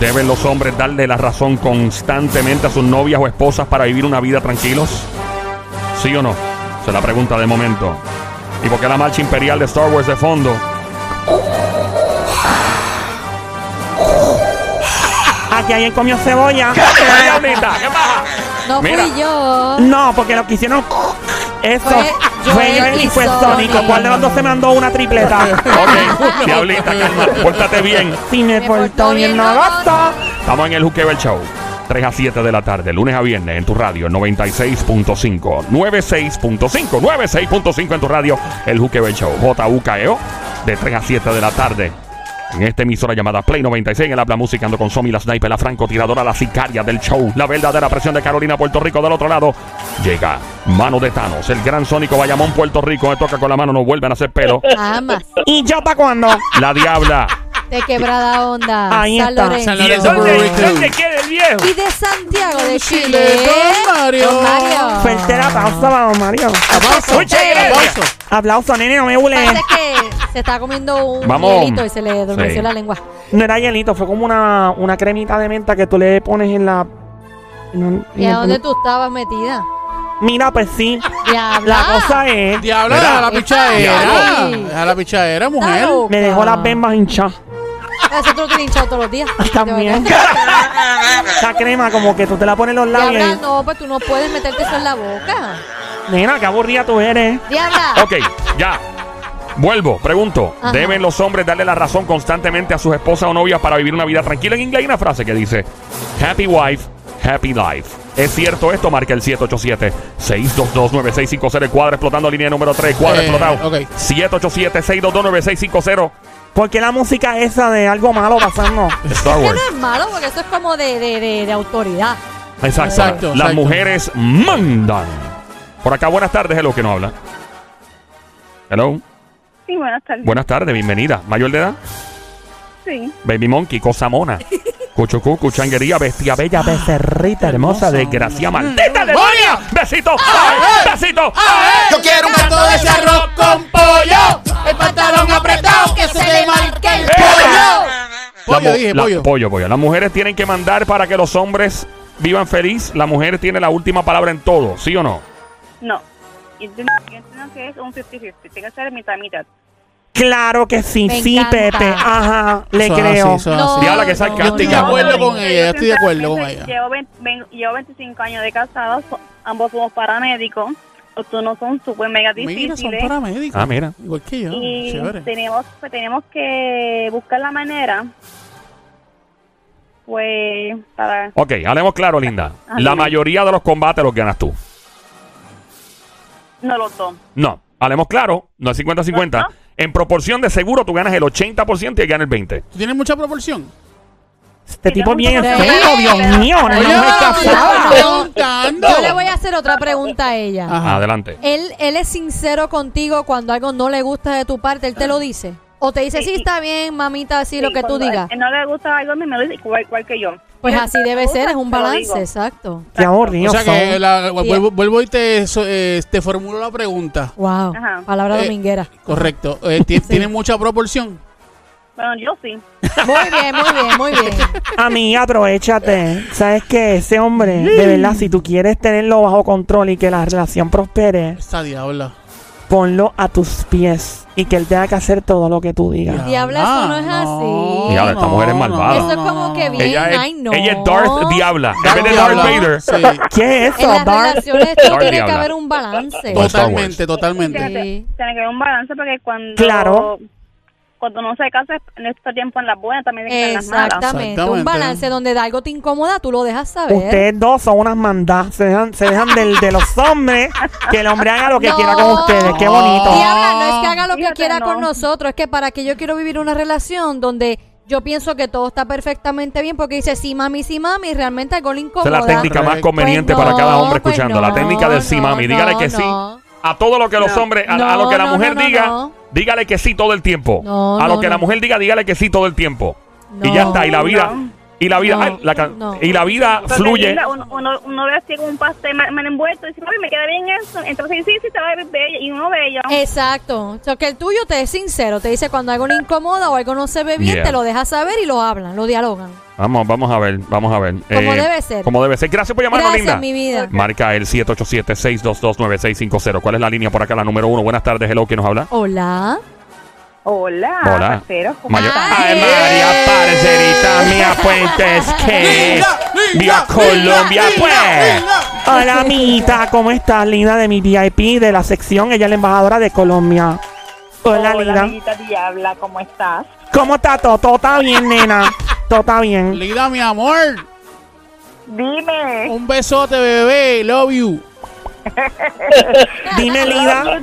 ¿Deben los hombres darle la razón constantemente a sus novias o esposas para vivir una vida tranquilos? ¿Sí o no? Es la pregunta de momento. ¿Y por qué la marcha imperial de Star Wars de fondo? Aquí alguien comió cebolla. ¿Qué pasa? No Mira. fui yo. No, porque lo que hicieron. Eso. Fue Fue Joel y fue Sonic. Sónico. ¿Cuál de los dos se mandó una tripleta? Ok, diablita, calma, pórtate bien. Si me Me portó bien, no gosto. Estamos en el Juquebel Show. 3 a 7 de la tarde, lunes a viernes en tu radio, 96.5. 96.5, 96.5 en tu radio, el Juquebel Show. JUKEO, de 3 a 7 de la tarde. En esta emisora llamada Play 96, en el habla música ando con Somi, la sniper, la francotiradora, la sicaria del show, la verdadera presión de Carolina, Puerto Rico. Del otro lado, llega Mano de Thanos, el gran sónico Bayamón, Puerto Rico. Me toca con la mano, no vuelven a hacer pelo. Jamás. ¿Y yo para cuándo? La Diabla. De quebrada onda. Ahí San está. Lorenzo. San ¿Y de Lorenzo dónde, dónde queda el viejo? Y de Santiago de Chile, Chile. Don Mario. Don Mario. Fuerte para don Mario. Aplauso. Muchas gracias. Aplauso. Aplauso, nene, no me hule. Parece que se está comiendo un Vamos. hielito y se le adormeció Sí. la lengua. No era hielito, fue como una, una cremita de menta que tú le pones en la. en- ¿Y en- a dónde tú estabas metida? Mira, pues sí. Diabla. La cosa es. Diabla, Mira. deja la pichadera. Deja la pichadera, mujer. Me dejó las bembas hinchadas. Eso tú lo tienes hinchado todos los días. También. De verdad. Esa crema, como que tú te la pones en los labios. Diabla, y- no, pues tú no puedes meterte eso en la boca. Nena, qué aburrida tú eres. Diabla. Ok, ya. Vuelvo, pregunto. Ajá. ¿Deben los hombres darle la razón constantemente a sus esposas o novias para vivir una vida tranquila? En inglés hay una frase que dice, Happy wife, happy life. ¿Es cierto esto? Marca el 787-622-9650. El cuadro explotando línea número 3. Cuadro Eh, explotado. ok. 787-622-9650. ¿Por qué la música esa de algo malo pasando? Star Que Wars. no es malo porque eso es como de, de, de, de autoridad. Exacto. Exacto, Las exacto. mujeres mandan. Por acá, buenas tardes. Hello, que no habla. Hello. Sí, buenas tardes. Buenas tardes, bienvenida. ¿Mayor de edad? Sí. Baby Monkey, cosa mona. Cuchucu, cuchanguería, bestia bella, becerrita hermosa, desgracia maldita demonia. Besito, ay, besito. ay. Yo quiero un plato de ese arroz con pollo. El pantalón apretado que se le marque el pollo. La Pollo, mu- dije, la- pollo. pollo, pollo. Las mujeres tienen que mandar para que los hombres vivan feliz. La mujer tiene la última palabra en todo, ¿sí o no? No. Yo entiendo yo entiendo que es un 50-50. Tiene que ser mitad mitad. Claro que sí, Me sí, encanta. Pepe. Ajá, le Eso es creo. así, eso es No, así. Diabla que sarcástica. Yo estoy de no. acuerdo con ella, yo estoy de acuerdo con ella. Llevo, 20 ven- llevo 25 años de casados, so- ambos somos paramédicos. Los turnos son súper mega Mira, son difíciles. paramédicos. Ah, mira. Igual que yo. y Chévere. tenemos, pues, tenemos que buscar la manera, pues, para... Ok, hablemos claro, linda. La mayoría de los combates los ganas tú. No los dos. No, hablemos claro, no es 50-50. No, no. En proporción de seguro tú ganas el 80% y él gana el 20%. ¿Tú tienes mucha proporción? Este tipo bien feo, Dios mío. No Oye, es. Yo le voy a hacer otra pregunta a ella. Ajá. Adelante. Él, él es sincero contigo cuando algo no le gusta de tu parte, él te lo dice. O te dice, sí, está bien, mamita, así lo Sí, que tú digas. a no le gusta algo a mí, me lo dice igual, igual que yo. Pues así debe gusta, ser, es un lo balance, exacto. Qué aburrido O sea que la- vuelvo, vuelvo y te, so- eh, te formulo la pregunta. Wow, Ajá. palabra Eh, dominguera. Correcto. Eh, ti- ¿Tiene mucha proporción? Bueno, yo sí. Muy bien, muy bien, muy bien. Amiga, aprovechate. ¿Sabes qué? Ese hombre, de verdad, si tú quieres tenerlo bajo control y que la relación prospere, Esta diabla. Ponlo a tus pies y que él tenga que hacer todo lo que tú digas. Diabla, eso no es así. Diabla, esta mujer es malvada. Eso es como que bien, Ella es, ay no. ella es Darth Diabla. En Darth vez de Darth. Vader. Sí. ¿Qué es En eso, las Bart? relaciones Darth tiene que Diabla. haber un balance. Totalmente, totalmente. Sí. Tiene que, tiene que haber un balance porque cuando... Claro. Cuando uno se casa, en este tiempo en las buenas también que estar en las malas. Exactamente. Un balance donde de algo te incomoda, tú lo dejas saber. Ustedes dos son unas mandas. Se dejan, se dejan del- de los hombres que el hombre haga lo que No. quiera con ustedes. Qué bonito. Diabla, no es que haga lo que Fíjate, quiera no. con nosotros, es que para que yo quiero vivir una relación donde yo pienso que todo está perfectamente bien, porque dice sí mami, sí mami, y realmente algo le Esa incomoda. es la técnica más Correcto. conveniente Pues para cada no, hombre pues escuchando. la no, técnica del sí, no, mami. Dígale no, que sí. no. A todo lo que los No. hombres, a, a lo que la No, mujer no, no, diga, no. dígale que sí todo el tiempo. No, a lo no, que la mujer diga, dígale que sí todo el tiempo. Y ya está. Y la vida, No. Y la vida, No, ay, la no. y la vida Porque fluye. Uno, uno, uno ve así un pastel mal, mal envuelto y dice, "Mami, me queda bien eso. Entonces, sí, sí, te va a ver bella. Y uno bello. Exacto. O sea, que el tuyo te es sincero. Te dice cuando algo le incomoda o algo no se ve bien, Yeah. te lo deja saber y lo hablan, lo dialogan. Vamos, vamos a ver, vamos a ver. Como debe ser. Como debe ser. Gracias por llamarnos, Gracias, linda. mi vida. Marca el 787-622-9650. ¿Cuál es la línea por acá? La número uno. Buenas tardes, hello, ¿quién nos habla? Hola. Hola, Hola. parceros, ¿cómo Mayor-? Ay. María, parcerita mía, Puentes, que vía Colombia, linda, pues. linda. Hola, amiguita, ¿cómo estás, linda de mi VIP de la sección? Ella es la embajadora de Colombia. Hola, linda. amiguita Diabla, ¿cómo estás? ¿Cómo está todo? Todo está bien, nena. Todo está bien. Lida, mi amor. Dime. Un besote, bebé. Love you. Dime, Lida,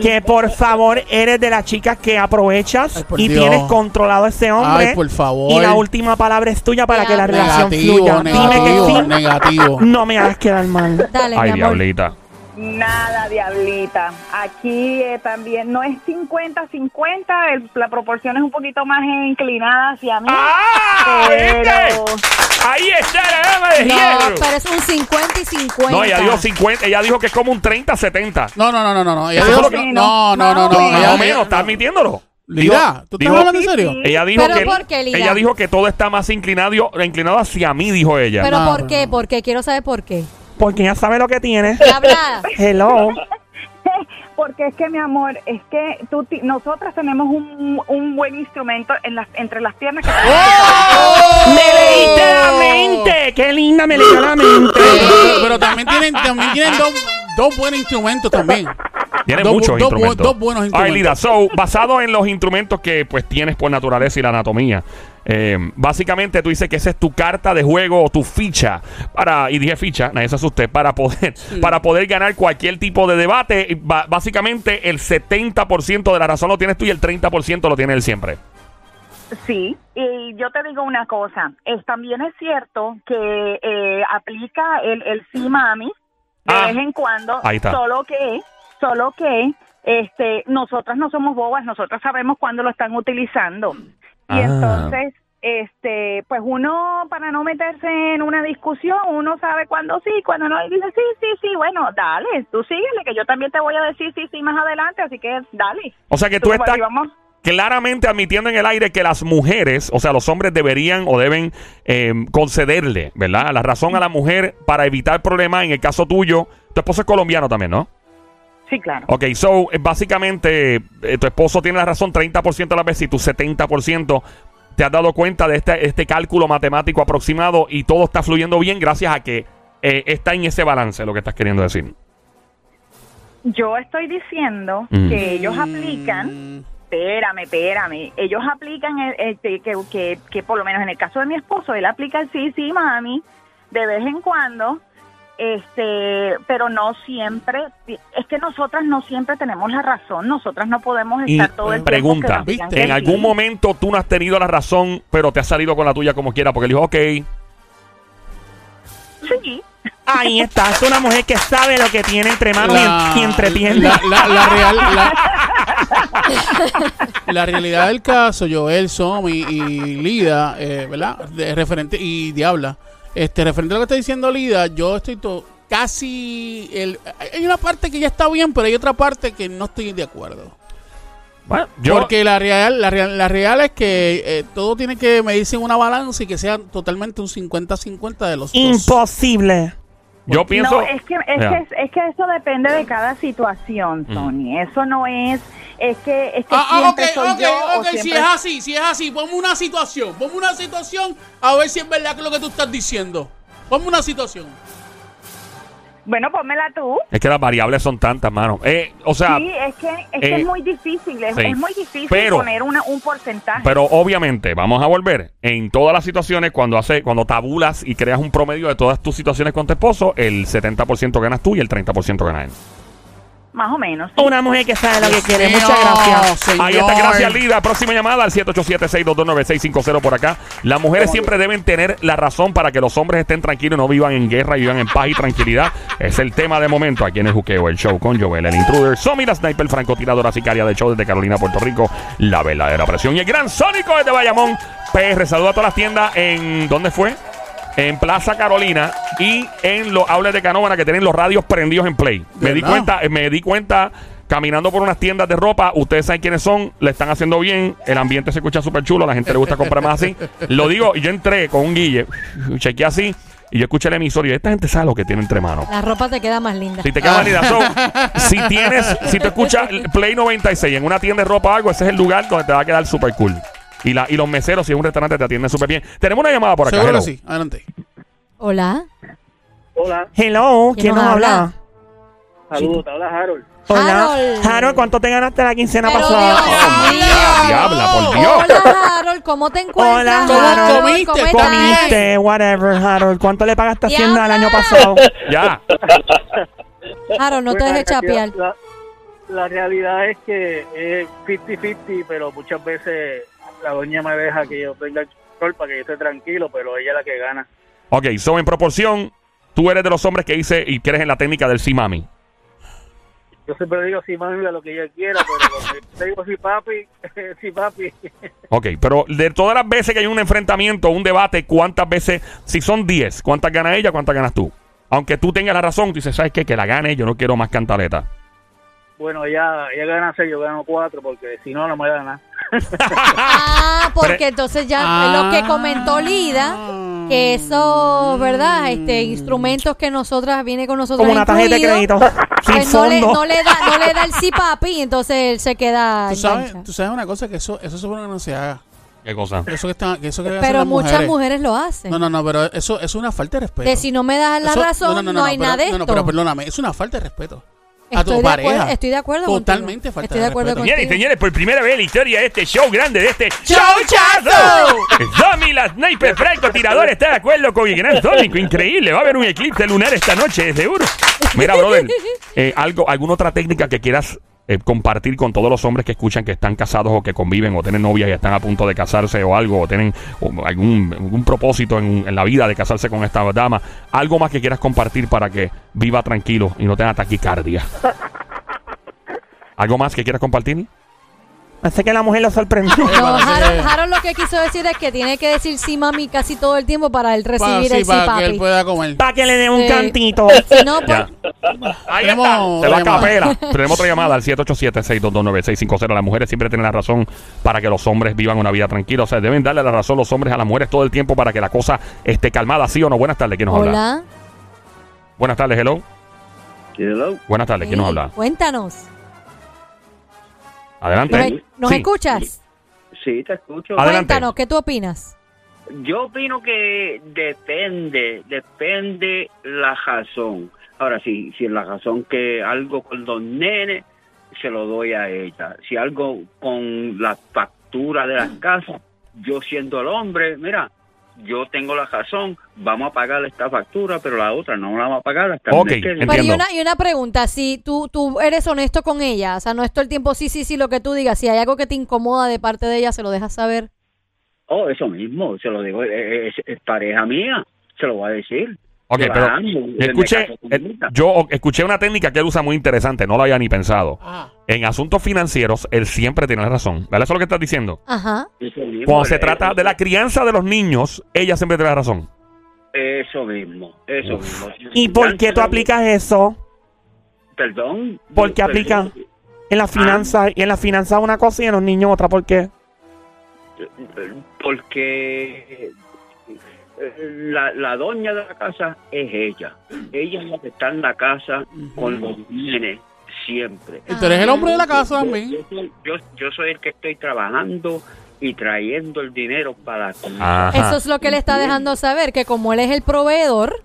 que por favor eres de las chicas que aprovechas Ay, y Dios. tienes controlado a ese hombre. Ay, por favor. Y la última palabra es tuya para que la relación Negativo, fluya. Dime que sí. negativo. No me hagas quedar mal. Dale, Ay, mi amor. diablita. Nada, Diablita. Aquí eh, también no es 50-50, el- la proporción es un poquito más inclinada hacia mí. ¡Ah! Pero- ¿viste? Ahí está la dama de No, hierro. pero es un 50 y 50. No, ella dijo 50, ella dijo que es como un 30-70. No, no, no, no, no. no. Ella dijo que- no, no, no, no. No, Ella- Más o ella- menos, ¿estás admitiéndolo? Lida, ¿tú estás dijo- hablando en serio? Ella dijo ¿Pero que por qué, Lida? ella dijo que todo está más inclinado, inclinado hacia mí, dijo ella. ¿Pero No, por no, qué? no. ¿Por qué? Quiero saber por qué. Porque ya sabe lo que tiene. Habla. Hello. Porque es que, mi amor, es que tú, ti- nosotras tenemos un, un buen instrumento en las, entre las piernas que ¡Oh! ¡Me leíste la mente! ¡Qué linda me la mente! Pero, pero- pero también tienen, también tienen dos, dos buenos instrumentos también. Tiene Dos- muchos instrumentos. dos buenos Ay, instrumentos. Lida, so, basado en los instrumentos que pues tienes por naturaleza y la anatomía, eh, básicamente tú dices que esa es tu carta de juego o tu ficha para, y dije ficha, nadie se asuste, para poder, para poder ganar cualquier tipo de debate. Básicamente el 70% de la razón lo tienes tú y el 30% lo tiene él siempre. Sí, y yo te digo una cosa, es, también es cierto que eh, aplica el, el sí mami de Ah, vez en cuando, ahí está. solo que, solo que este, nosotras no somos bobas, nosotras sabemos cuándo lo están utilizando. Y Ah. entonces, este, pues uno, para no meterse en una discusión, uno sabe cuándo sí, cuándo no, y dice, sí, sí, sí, bueno, dale, tú síguele, que yo también te voy a decir sí, sí más adelante, así que dale. O sea que tú Tú, estás vamos. claramente admitiendo en el aire que las mujeres, o sea, los hombres deberían o deben eh, concederle, ¿verdad? La razón a la mujer para evitar problemas. En el caso tuyo, tu esposo es colombiano también, ¿no? Sí, claro. Ok, so, eh, básicamente, eh, tu esposo tiene la razón 30% de las veces y tú 70% te has dado cuenta de este, este cálculo matemático aproximado y todo está fluyendo bien gracias a que eh, está en ese balance, lo que estás queriendo decir. Yo estoy diciendo Mm. que ellos aplican, espérame, espérame, ellos aplican el, este, que, que, que por lo menos en el caso de mi esposo, él aplica el sí, sí, mami, de vez en cuando, este, pero no siempre, es que nosotras no siempre tenemos la razón, nosotras no podemos Y estar todo el tiempo pregunta, que digan ¿viste? en que algún sí. momento tú no has tenido la razón, pero te has salido con la tuya como quiera, porque él dijo, ok, Sí, Ahí está, es una mujer que sabe lo que tiene entre manos y, y entretiene. la, la- la real, la, la realidad del caso, Joel, Somi y Lida, eh, ¿verdad? De referente y Diabla, este referente a lo que está diciendo Lida, yo estoy to- casi el, hay una parte que ya está bien, pero hay otra parte que no estoy de acuerdo. bueno, yo... Porque la real, la real, la real es que eh, todo tiene que medirse en una balanza y que sea totalmente un 50-50 de los dos. Yo pienso... no, es que, es, que, es que eso depende de cada situación, Mm. Tony, eso no es, es que, es que Ah, ah, ok, siempre soy ok, yo ok, si siempre es así, si es así, ponme una situación, ponme una situación a ver si es verdad que es lo que tú estás diciendo. Ponme una situación. Bueno, pónmela tú. Es que las variables son tantas, mano. Eh, o sea, sí, es que, es, que eh, es muy difícil, es, sí. es muy difícil Pero- poner una, un porcentaje. pero obviamente, vamos a volver. En todas las situaciones, cuando hace, cuando tabulas y creas un promedio de todas tus situaciones con tu esposo, el 70% ganas tú y el 30% gana él. Más o menos. sí. Una mujer que sabe lo que quiere. Muchas gracias. señor. Ahí está, gracias Lida. Próxima llamada al 787-622-9650 por acá. Las mujeres siempre deben tener la razón para que los hombres estén tranquilos y no vivan en guerra y vivan en paz y tranquilidad. Es el tema de momento aquí en el Juqueo, el show con Joel, el intruder, Somi, la sniper, francotiradora sicaria del show desde Carolina, Puerto Rico, la verdadera presión y el gran Sónico desde Bayamón. PR, saluda a todas las tiendas en... ¿Dónde fue? En Plaza Carolina y en los outlets de Canóvana que tienen los radios prendidos en play. Me di cuenta, eh, me di cuenta caminando por unas tiendas de ropa, ustedes saben quiénes son, le están haciendo bien, el ambiente se escucha súper chulo, a la gente le gusta comprar más así. Lo digo, y yo entré con un guille, chequeé así, y yo escuché el emisor y esta gente sabe lo que tiene entre manos. La ropa te queda más linda. Si te queda válida, so, si tienes, si te escuchas Play 96 en una tienda de ropa o algo, ese es el lugar donde te va a quedar súper cool. Y, la, y los meseros, si es un restaurante, te atienden súper bien. Tenemos una llamada por acá. Seguro hello. que sí. Adelante. Hola. Hola, Hello, ¿quién nos habla? saludos, te habla Harold. Hola. Harold. Harold, ¿cuánto te ganaste la quincena Pero pasada? Dios Oh, diabla, por Dios. Hola, Harold. ¿Cómo te encuentras? Hola, ¿Cómo Harold. comiste? ¿Cómo? Comiste, whatever, Harold. ¿Cuánto le pagaste a Hacienda el año pasado? Ya. Harold, no te Pues, dejes la- chapear. La, la realidad es que es 50-50, pero muchas veces la doña me deja que yo tenga el control para que yo esté tranquilo, pero ella es la que gana. Ok, so en proporción, tú eres de los hombres que dice y eres en la técnica del sí mami. Yo siempre digo sí, mami, a lo que ella quiera, pero yo digo sí, papi, sí, papi. Ok, pero de todas las veces que hay un enfrentamiento, un debate, ¿cuántas veces, si son 10, cuántas gana ella, cuántas ganas tú? Aunque tú tengas la razón, tú dices, ¿sabes qué? Que la gane, yo no quiero más cantaleta. Bueno, ella, ella gana 6, yo gano 4, porque si no, no me da nada. Ah, porque Pero- entonces ya Ah. lo que comentó Lida, que esos, ¿verdad? Este, instrumentos que nosotras, viene con nosotros Como una tarjeta de crédito. Sin pues no le, no, le da, no le da el sí papi, entonces él se queda ¿Tú sabes, tú sabes una cosa, que eso, eso supone que no se haga. ¿Qué cosa? Eso que, está, que eso que Pero las muchas mujeres. mujeres lo hacen. No, no, no, pero eso, eso es una falta de respeto. de si no me das la Eso- razón, no, hay pero- nada de No, esto. no, pero perdóname, es una falta de respeto. A Estoy tu pareja. acuerdo- estoy de acuerdo contigo. Totalmente falta Estoy de de acuerdo respeto. contigo. Señores y señores, por primera vez en la historia de este show grande, de este ¡Showchazo! Zombie, la sniper, franco, tirador, está de acuerdo con el gran Sónico. Increíble, va a haber un eclipse lunar esta noche, de seguro. Mira, brother, eh, algo, ¿alguna otra técnica que quieras eh, compartir con todos los hombres que escuchan que están casados o que conviven o tienen novias y están a punto de casarse o algo, o tienen o algún, algún propósito en, en la vida de casarse con esta dama? Algo más que quieras compartir para que viva tranquilo y no tenga taquicardia. ¿Algo más que quieras compartir? Parece que la mujer lo sorprendió. No, Parece Harold, lo que quiso decir es que tiene que decir sí mami casi todo el tiempo para él Pa- recibir sí, el sí para que él papi. pueda comer. Para que le dé un Sí. cantito. Si no, pues, Ya. Ahí Tenemos está. Se va a otra capela. Tenemos otra llamada al 787-622-9650. Las mujeres siempre tienen la razón para que los hombres vivan una vida tranquila. O sea, deben darle la razón los hombres a las mujeres todo el tiempo para que la cosa esté calmada, ¿sí o no? Buenas tardes, ¿quién nos habla? hola. Buenas tardes, hello. Hello. Buenas tardes, ¿quién nos Sí, habla? Cuéntanos. Adelante. ¿Nos, nos Sí. escuchas? Sí, te escucho. Adelante. Cuéntanos, ¿qué tú opinas? Yo opino que depende, depende la razón. Ahora, si, si la razón que algo con los nenes, se lo doy a ella. Si algo con la factura de las casas, yo siendo el hombre, mira, yo tengo la razón, vamos a pagar esta factura, pero la otra no la vamos a pagar hasta el Ok, mes que viene. Pero y una, y una pregunta, si tú, tú eres honesto con ella, o sea, no es todo el tiempo sí, sí, sí, lo que tú digas, si hay algo que te incomoda de parte de ella, se lo dejas saber. Oh, eso mismo, se lo digo, eh, es, es pareja mía, se lo voy a decir. Ok, pero escuché, eh, yo escuché una técnica que él usa muy interesante, no lo había ni pensado. Ajá. En asuntos financieros, él siempre tiene la razón. ¿Verdad? Eso es lo que estás diciendo. Ajá. Mismo, Cuando se trata de la crianza de los niños, ella siempre tiene la razón. Eso mismo, eso mismo. ¿Y por qué tú aplicas eso? Perdón. ¿Por qué Perdón. aplica? En la finanza, y en la finanza una cosa y en los niños otra, ¿por qué? Porque la, la doña de la casa es ella. Ella es la que está en la casa con los nenes siempre. Y tú eres el hombre de la casa también. Yo, soy- yo, yo soy el que estoy trabajando y trayendo el dinero para Ajá. Eso es lo que le está dejando saber, que como él es el proveedor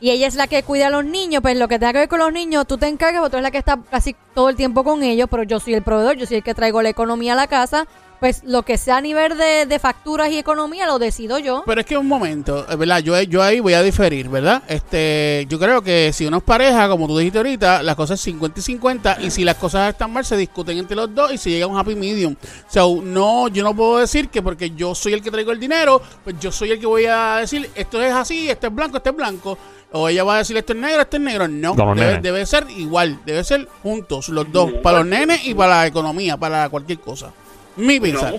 y ella es la que cuida a los niños, pues lo que tenga que ver con los niños, tú te encargas, porque tú eres la que está casi todo el tiempo con ellos, pero yo soy el proveedor, yo soy el que traigo la economía a la casa, pues lo que sea a nivel de, de facturas y economía lo decido yo. Pero es que un momento, eh, ¿verdad? Yo, yo ahí voy a diferir, ¿verdad? Este, yo creo que si uno es pareja, como tú dijiste ahorita, las cosas es 50 y 50 y si las cosas están mal se discuten entre los dos y se llega a un happy medium. O sea, no, yo no puedo decir que porque yo soy el que traigo el dinero, pues yo soy el que voy a decir esto es así, esto es blanco, esto es blanco. O ella va a decir esto es negro, esto es negro. No, debe, debe ser igual, debe ser juntos, los dos, para los nenes y para la economía, para cualquier cosa. Mi pensar.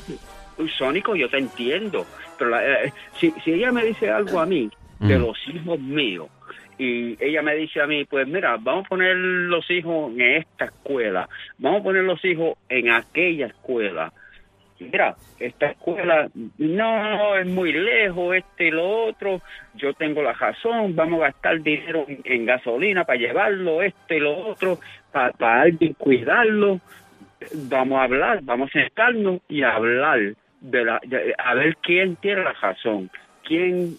No, Sónico, yo te entiendo. Pero la- eh, si, si ella me dice algo a mí de Mm. los hijos míos, y ella me dice a mí, pues mira, vamos a poner los hijos en esta escuela, vamos a poner los hijos en aquella escuela. Mira, esta escuela no es muy lejos, este y lo otro, yo tengo la razón, vamos a gastar dinero en, en gasolina para llevarlo, este y lo otro, para alguien cuidarlo vamos a hablar, vamos a sentarnos y a hablar de la, de- a ver quién tiene la razón, quién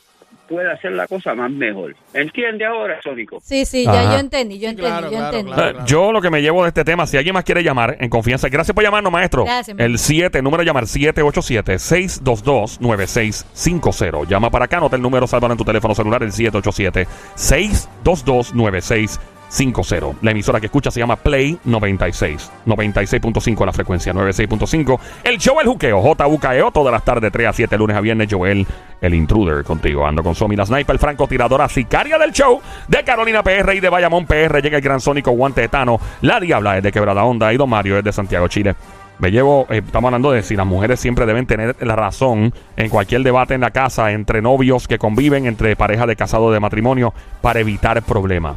puede hacer la cosa más mejor. ¿Entiende ahora, Sónico? Sí, sí, Ajá. ya yo entendí, yo entendí, claro, yo claro, entendí. claro. Eh, Yo lo que me llevo de este tema, si alguien más quiere llamar en confianza, gracias por llamarnos, maestro. Gracias, el 7, número de llamar 787-622-9650. Llama para acá, anota el número, sálvalo en tu teléfono celular, el 787-622-9650. La emisora que escucha se llama Play 96. 96.5 la frecuencia, 96.5. El show El Juqueo, JUKEO, todas las tardes, 3 a 7, lunes a viernes. Joel, el intruder, contigo. Ando con Somi, la sniper, francotiradora, sicaria del show de Carolina PR y de Bayamón PR. Llega el gran sónico guante de Tano. La Diabla es de Quebrada Onda y Don Mario es de Santiago, Chile. Me llevo, eh, estamos hablando de si las mujeres siempre deben tener la razón en cualquier debate en la casa entre novios que conviven, entre parejas de casado de matrimonio, para evitar problemas.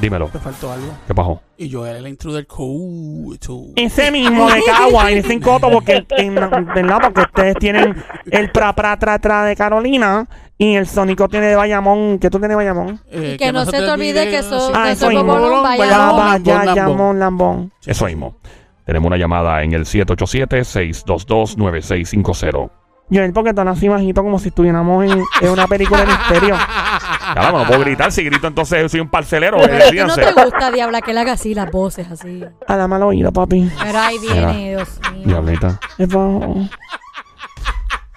Dímelo, te faltó algo. ¿qué pasó? Y yo era el intruder cool. Ese mismo de Cagua y de Coto, porque, en- ¿verdad? porque ustedes tienen el pra, pra, tra, tra de Carolina y el Sónico tiene de Bayamón. ¿Qué tú tienes de Bayamón? Eh, Y que no se te olvide que eso- Ah, eso eso mismo. Ya, Lambón. Eso mismo. Tenemos una llamada en el 787-622-9650. Yo, porque tú así bajito como si estuviéramos en, en una película de misterio. Caramba, no puedo gritar. Si grito, entonces soy un parcelero. Pero eh, a ti no te gusta, Diabla, que él haga así las voces, así. A la mala oído, papi. Pero ahí viene, Dios mío. Diablita, Es bajo.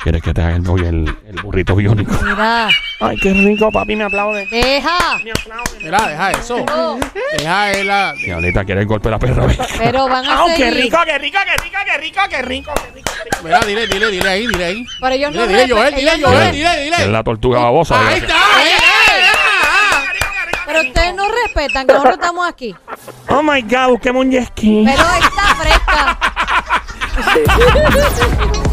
¿quieres que te haga el, el, el burrito biónico? Mira, Ay, qué rico, papi, me aplaude. deja. Me aplaude. Mira, deja eso. No, Deja el la. Diablita, ¿quieres el golpe de la perra? pero van a ¡Ah, qué seguir. rico, qué rico, qué rico, qué rico, qué rico, qué rico! Mira, dile, dile, dile ahí, dile ahí. Pero ellos no Dile, dile, respe- Joel, dile, no Joel, re- dile, Es dile. la tortuga babosa. Ahí está. ahí. Pero ustedes no respetan que nosotros estamos aquí. Oh my god, busquemos un jet ski. Pero está fresca.